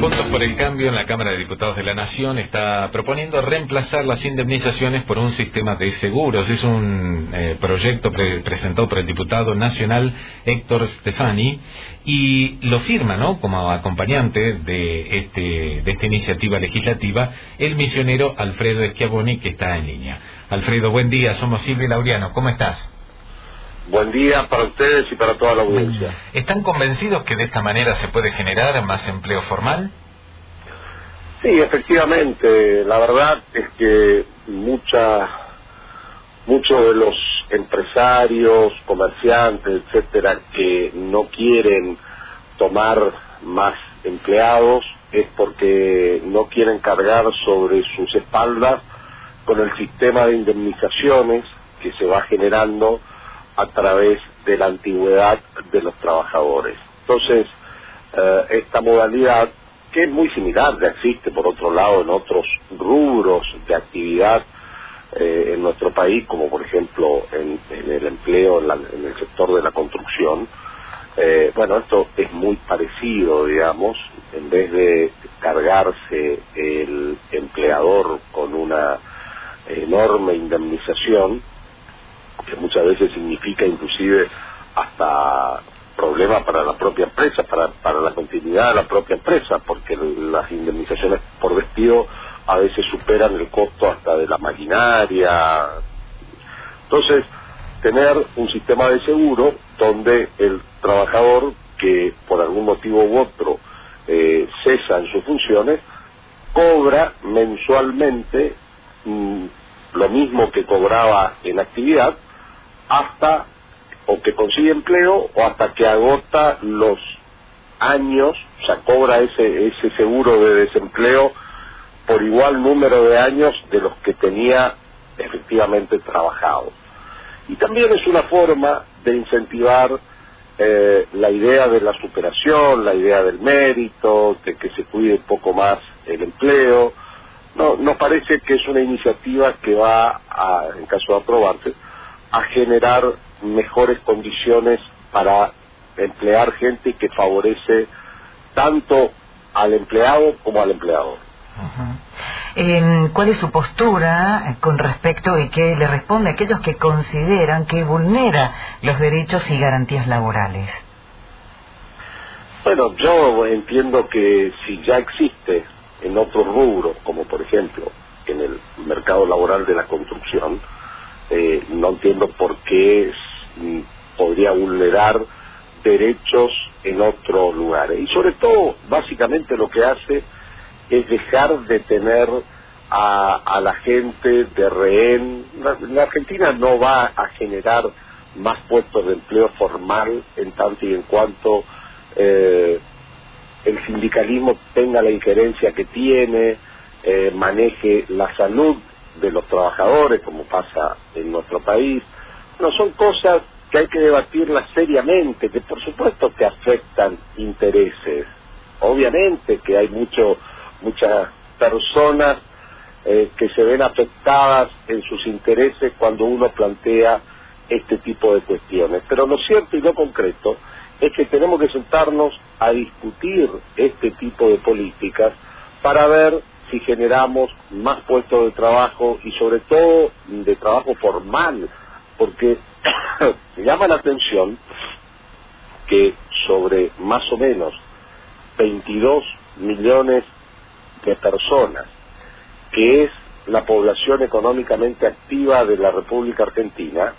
Juntos por el Cambio en la Cámara de Diputados de la Nación está proponiendo reemplazar las indemnizaciones por un sistema de seguros. Es un eh, proyecto presentado por el diputado nacional Héctor Stefani y lo firma, ¿no? Como acompañante de este de esta iniciativa legislativa el misionero Alfredo Schiavoni que está en línea. Alfredo, buen día. Somos Silvia Laureano. ¿Cómo estás? Buen día para ustedes y para toda la audiencia. ¿Están convencidos que de esta manera se puede generar más empleo formal? Sí, efectivamente. La verdad es que mucha, muchos de los empresarios, comerciantes, etcétera, que no quieren tomar más empleados es porque no quieren cargar sobre sus espaldas con el sistema de indemnizaciones que se va generando a través de la antigüedad de los trabajadores. Entonces, eh, esta modalidad, que es muy similar, ya existe por otro lado en otros rubros de actividad eh, en nuestro país, como por ejemplo en, el empleo, en, el sector de la construcción, eh, bueno, esto es muy parecido, digamos, en vez de cargarse el empleador con una enorme indemnización, que muchas veces significa inclusive hasta problemas para la propia empresa, para, para la continuidad de la propia empresa, porque las indemnizaciones por despido a veces superan el costo hasta de la maquinaria. Entonces, tener un sistema de seguro donde el trabajador que por algún motivo u otro eh, cesa en sus funciones, cobra mensualmente mm, lo mismo que cobraba en actividad, hasta o que consigue empleo o hasta que agota los años, o sea, cobra ese, ese seguro de desempleo por igual número de años de los que tenía efectivamente trabajado. Y también es una forma de incentivar eh, la idea de la superación, la idea del mérito, de que se cuide un poco más el empleo. No, nos parece que es una iniciativa que va, a, en caso de aprobarse, a generar mejores condiciones para emplear gente que favorece tanto al empleado como al empleador. ¿Cuál es su postura con respecto y qué le responde a aquellos que consideran que vulnera los derechos y garantías laborales? Bueno, yo entiendo que si ya existe en otros rubros, como por ejemplo en el mercado laboral de la construcción, eh, no entiendo por qué mm, podría vulnerar derechos en otros lugares. Y sobre todo, básicamente lo que hace es dejar de tener a, la gente de rehén. La, Argentina no va a generar más puestos de empleo formal en tanto y en cuanto eh, el sindicalismo tenga la injerencia que tiene, eh, maneje la salud de los trabajadores, como pasa en nuestro país. No son cosas que hay que debatirlas seriamente, que por supuesto que afectan intereses. Obviamente que hay mucho, muchas personas eh, que se ven afectadas en sus intereses cuando uno plantea este tipo de cuestiones. Pero lo cierto y lo concreto es que tenemos que sentarnos a discutir este tipo de políticas para ver si generamos más puestos de trabajo y sobre todo de trabajo formal, porque se llama la atención que sobre más o menos 22 millones de personas, que es la población económicamente activa de la República Argentina,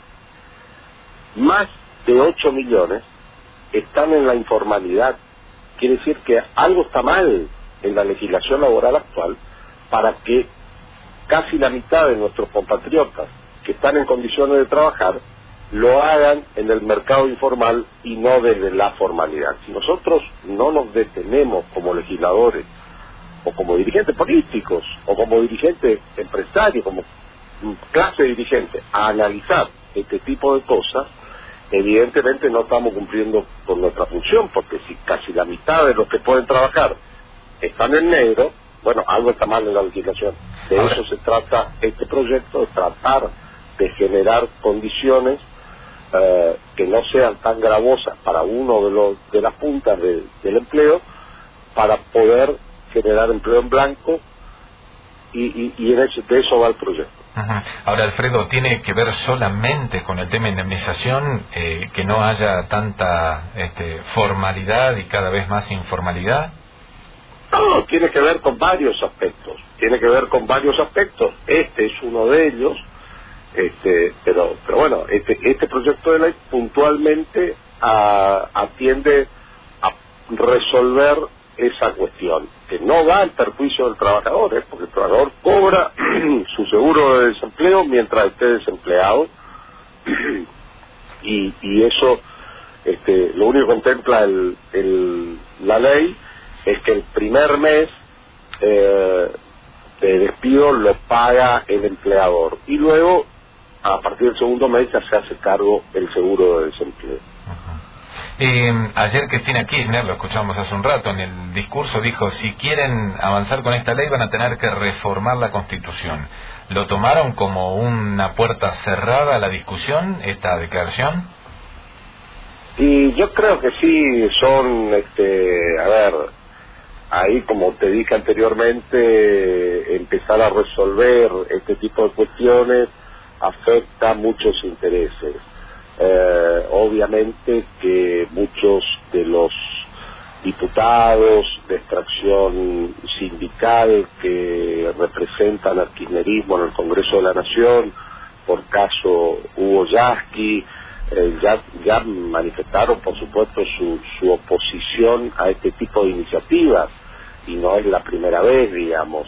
más de 8 millones están en la informalidad. Quiere decir que algo está mal en la legislación laboral actual para que casi la mitad de nuestros compatriotas que están en condiciones de trabajar lo hagan en el mercado informal y no desde la formalidad. Si nosotros no nos detenemos como legisladores o como dirigentes políticos o como dirigentes empresarios, como clase dirigente, a analizar este tipo de cosas, evidentemente no estamos cumpliendo con nuestra función, porque si casi la mitad de los que pueden trabajar están en negro, bueno, algo está mal en la legislación. De eso se trata este proyecto, de tratar de generar condiciones eh, que no sean tan gravosas para uno de, los, de las puntas del empleo, para poder generar empleo en blanco y, y, de eso va el proyecto. Ahora, Alfredo, ¿tiene que ver solamente con el tema de indemnización, eh, que no haya tanta este, formalidad y cada vez más informalidad? Tiene que ver con varios aspectos. Tiene que ver con varios aspectos. Este es uno de ellos. Este, pero, pero bueno, este, este proyecto de ley puntualmente atiende a resolver esa cuestión, que no va al perjuicio del trabajador, ¿eh? porque el trabajador cobra su seguro de desempleo mientras esté desempleado y, y eso este, lo único que contempla el, la ley es que el primer mes eh, de despido lo paga el empleador y luego a partir del segundo mes ya se hace cargo el seguro de desempleo. Eh, ayer Cristina Kirchner, lo escuchamos hace un rato, en el discurso dijo, si quieren avanzar con esta ley van a tener que reformar la Constitución. ¿Lo tomaron como una puerta cerrada a la discusión, esta declaración? Y yo creo que sí, son, este, a ver, ahí como te dije anteriormente, empezar a resolver este tipo de cuestiones afecta muchos intereses. Eh, obviamente que muchos de los diputados de extracción sindical que representan al kirchnerismo en el Congreso de la Nación, por caso Hugo Yasky, eh, ya, ya manifestaron por supuesto su, su oposición a este tipo de iniciativas y no es la primera vez, digamos,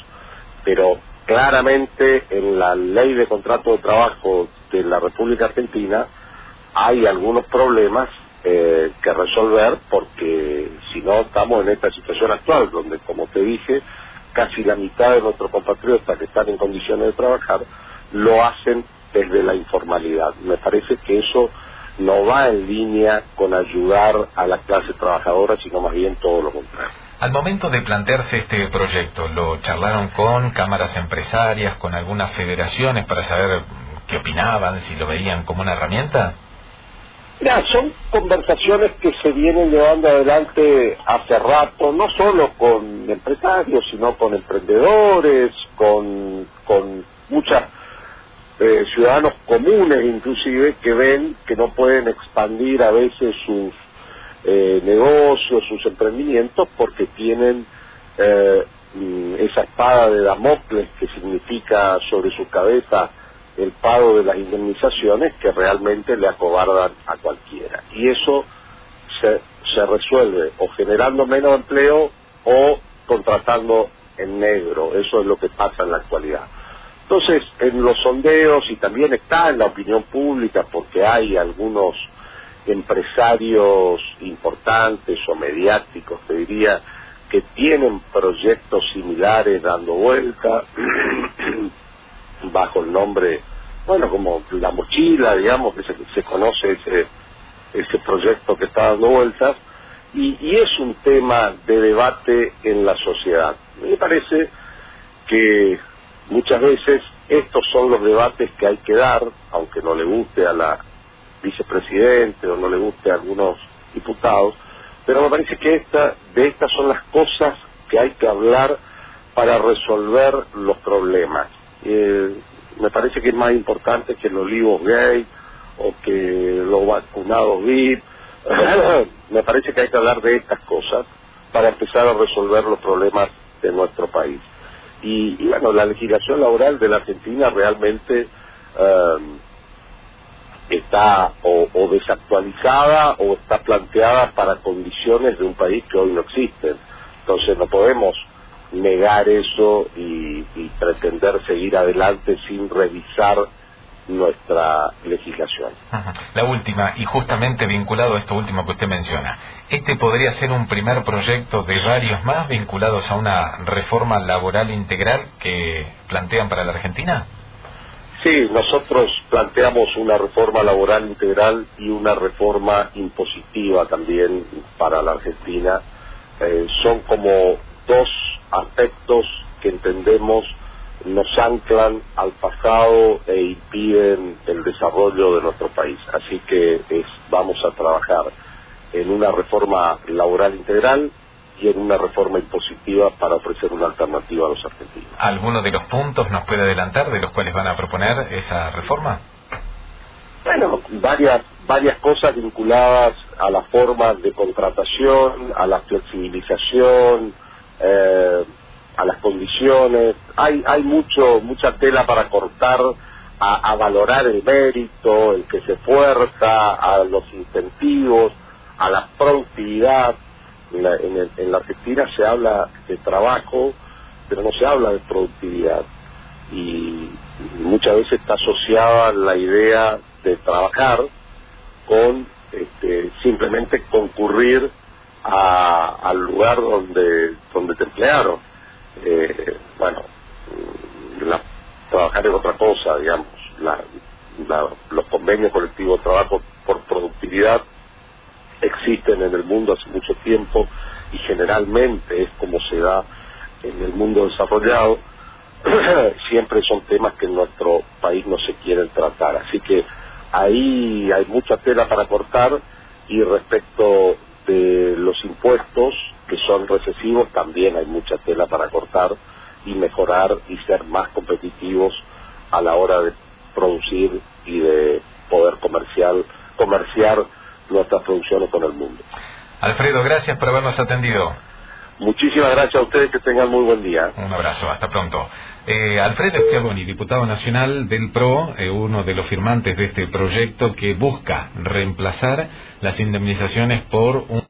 pero claramente en la ley de contrato de trabajo de la República Argentina hay algunos problemas eh, que resolver porque si no estamos en esta situación actual donde como te dije casi la mitad de nuestros compatriotas que están en condiciones de trabajar lo hacen desde la informalidad. Me parece que eso no va en línea con ayudar a la clase trabajadora, sino más bien todo lo contrario. Al momento de plantearse este proyecto, ¿lo charlaron con cámaras empresarias, con algunas federaciones para saber qué opinaban, si lo veían como una herramienta? Mira, son conversaciones que se vienen llevando adelante hace rato, no solo con empresarios, sino con emprendedores, con, con muchos eh, ciudadanos comunes inclusive, que ven que no pueden expandir a veces sus eh, negocios, sus emprendimientos, porque tienen eh, mm, esa espada de Damocles que significa sobre su cabeza el pago de las indemnizaciones que realmente le acobardan a cualquiera. Y eso se, se resuelve o generando menos empleo o contratando en negro. Eso es lo que pasa en la actualidad. Entonces, en los sondeos y también está en la opinión pública porque hay algunos empresarios importantes o mediáticos, te diría, que tienen proyectos similares dando vuelta bajo el nombre, bueno, como la mochila, digamos, que se, conoce ese, ese proyecto que está dando vueltas, y, y, es un tema de debate en la sociedad. Me parece que muchas veces estos son los debates que hay que dar, aunque no le guste a la vicepresidente o no le guste a algunos diputados, pero me parece que esta, de estas son las cosas que hay que hablar para resolver los problemas. Eh, me parece que es más importante que los olivos gay o que los vacunados VIP. me parece que hay que hablar de estas cosas para empezar a resolver los problemas de nuestro país. Y, bueno, la legislación laboral de la Argentina realmente eh, está o, desactualizada o está planteada para condiciones de un país que hoy no existen. Entonces no podemos negar eso y, pretender seguir adelante sin revisar nuestra legislación. La última, y justamente vinculado a esto último que usted menciona, ¿este podría ser un primer proyecto de varios más vinculados a una reforma laboral integral que plantean para la Argentina? Sí, nosotros planteamos una reforma laboral integral y una reforma impositiva también para la Argentina. Eh, son como dos aspectos que entendemos nos anclan al pasado e impiden el desarrollo de nuestro país. Así que vamos a trabajar en una reforma laboral integral y en una reforma impositiva para ofrecer una alternativa a los argentinos. ¿Alguno de los puntos nos puede adelantar de los cuales van a proponer esa reforma? Bueno, varias, varias cosas vinculadas a la forma de contratación, a la flexibilización, eh, a las condiciones. Hay, hay mucho, mucha tela para cortar a, valorar el mérito, el que se fuerza, a los incentivos, a la productividad. En la, en, la Argentina se habla de trabajo, pero no se habla de productividad. Y muchas veces está asociada la idea de trabajar con este, simplemente concurrir al lugar donde, donde te emplearon. Eh, bueno, la trabajar es otra cosa, digamos. los convenios colectivos de trabajo por productividad existen en el mundo hace mucho tiempo y generalmente es como se da en el mundo desarrollado. Siempre son temas que en nuestro país no se quieren tratar. Así que ahí hay mucha tela para cortar y respecto de los impuestos que son recesivos también hay mucha tela para cortar y mejorar y ser más competitivos a la hora de producir y de poder comercial, comerciar nuestras producciones con el mundo. Alfredo, gracias por habernos atendido. Muchísimas gracias a ustedes, que tengan muy buen día. Un abrazo, hasta pronto. Eh, Alfredo Schiavoni, diputado nacional del PRO, eh, uno de los firmantes de este proyecto que busca reemplazar las indemnizaciones por un